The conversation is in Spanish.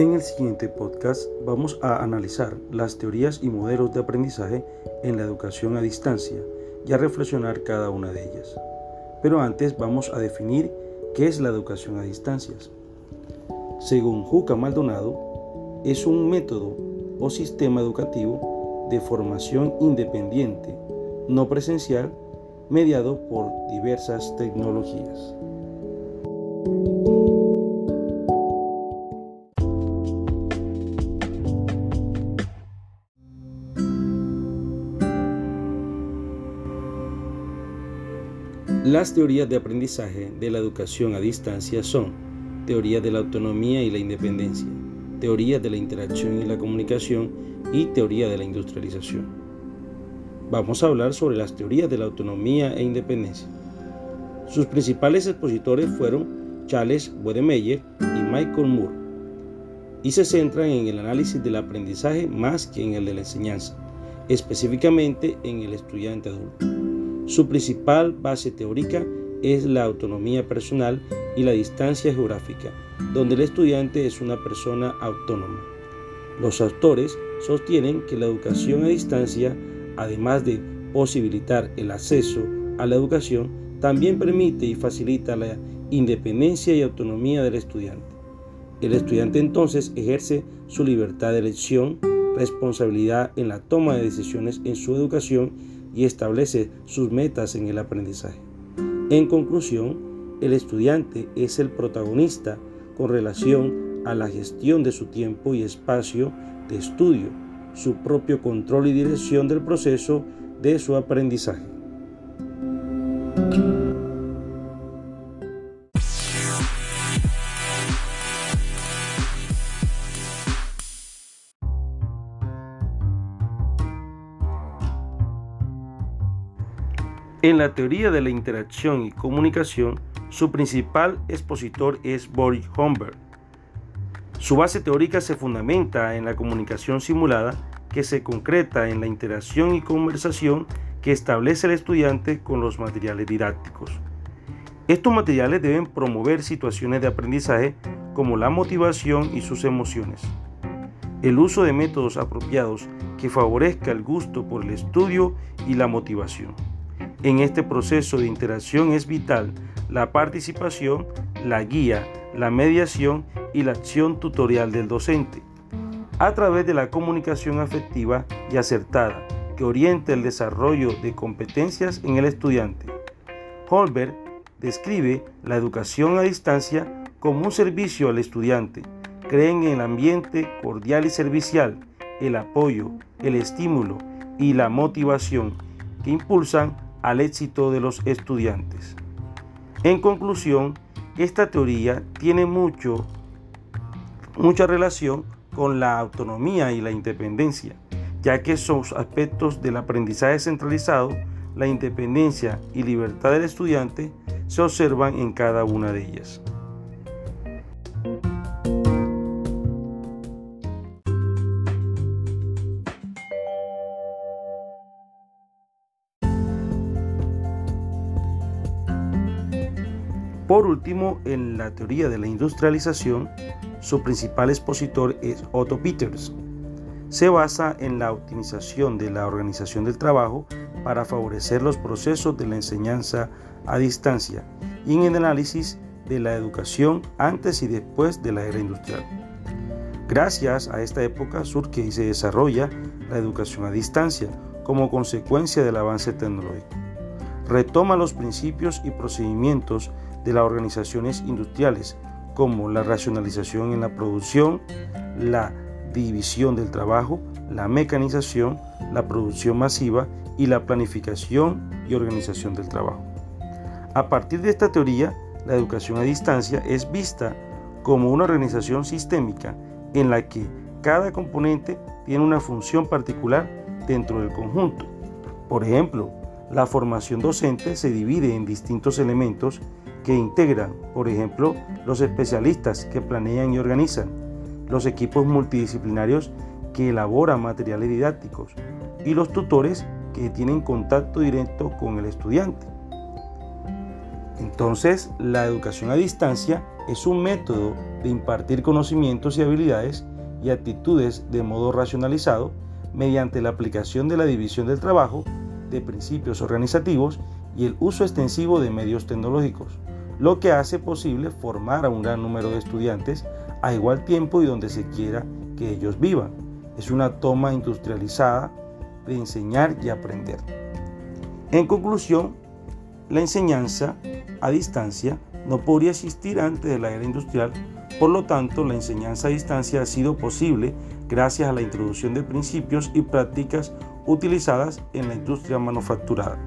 En el siguiente podcast vamos a analizar las teorías y modelos de aprendizaje en la educación a distancia y a reflexionar cada una de ellas. Pero antes vamos a definir qué es la educación a distancias. Según Juca Maldonado, es un método o sistema educativo de formación independiente, no presencial, mediado por diversas tecnologías. Las teorías de aprendizaje de la educación a distancia son teoría de la autonomía y la independencia, teoría de la interacción y la comunicación y teoría de la industrialización. Vamos a hablar sobre las teorías de la autonomía e independencia. Sus principales expositores fueron Charles Wedemeyer y Michael Moore, y se centran en el análisis del aprendizaje más que en el de la enseñanza, específicamente en el estudiante adulto. Su principal base teórica es la autonomía personal y la distancia geográfica, donde el estudiante es una persona autónoma. Los autores sostienen que la educación a distancia, además de posibilitar el acceso a la educación, también permite y facilita la independencia y autonomía del estudiante. El estudiante entonces ejerce su libertad de elección, responsabilidad en la toma de decisiones en su educación y establece sus metas en el aprendizaje. En conclusión, el estudiante es el protagonista con relación a la gestión de su tiempo y espacio de estudio, su propio control y dirección del proceso de su aprendizaje. En la teoría de la interacción y comunicación, su principal expositor es Boris Homberg. Su base teórica se fundamenta en la comunicación simulada que se concreta en la interacción y conversación que establece el estudiante con los materiales didácticos. Estos materiales deben promover situaciones de aprendizaje como la motivación y sus emociones. El uso de métodos apropiados que favorezca el gusto por el estudio y la motivación. En este proceso de interacción es vital la participación, la guía, la mediación y la acción tutorial del docente, a través de la comunicación afectiva y acertada que orienta el desarrollo de competencias en el estudiante. Holberg describe la educación a distancia como un servicio al estudiante. Creen en el ambiente cordial y servicial, el apoyo, el estímulo y la motivación que impulsan al éxito de los estudiantes. En conclusión, esta teoría tiene mucho, mucha relación con la autonomía y la independencia, ya que son aspectos del aprendizaje centralizado, la independencia y libertad del estudiante se observan en cada una de ellas. Por último, en la teoría de la industrialización, su principal expositor es Otto Peters. Se basa en la optimización de la organización del trabajo para favorecer los procesos de la enseñanza a distancia y en el análisis de la educación antes y después de la era industrial. Gracias a esta época surge y se desarrolla la educación a distancia como consecuencia del avance tecnológico. Retoma los principios y procedimientos de las organizaciones industriales, como la racionalización en la producción, la división del trabajo, la mecanización, la producción masiva y la planificación y organización del trabajo. A partir de esta teoría, la educación a distancia es vista como una organización sistémica en la que cada componente tiene una función particular dentro del conjunto. Por ejemplo, la formación docente se divide en distintos elementos que integran, por ejemplo, los especialistas que planean y organizan, los equipos multidisciplinarios que elaboran materiales didácticos y los tutores que tienen contacto directo con el estudiante. Entonces, la educación a distancia es un método de impartir conocimientos y habilidades y actitudes de modo racionalizado mediante la aplicación de la división del trabajo, de principios organizativos y el uso extensivo de medios tecnológicos, lo que hace posible formar a un gran número de estudiantes a igual tiempo y donde se quiera que ellos vivan. Es una toma industrializada de enseñar y aprender. En conclusión, la enseñanza a distancia no podría existir antes de la era industrial, por lo tanto la enseñanza a distancia ha sido posible gracias a la introducción de principios y prácticas utilizadas en la industria manufacturada.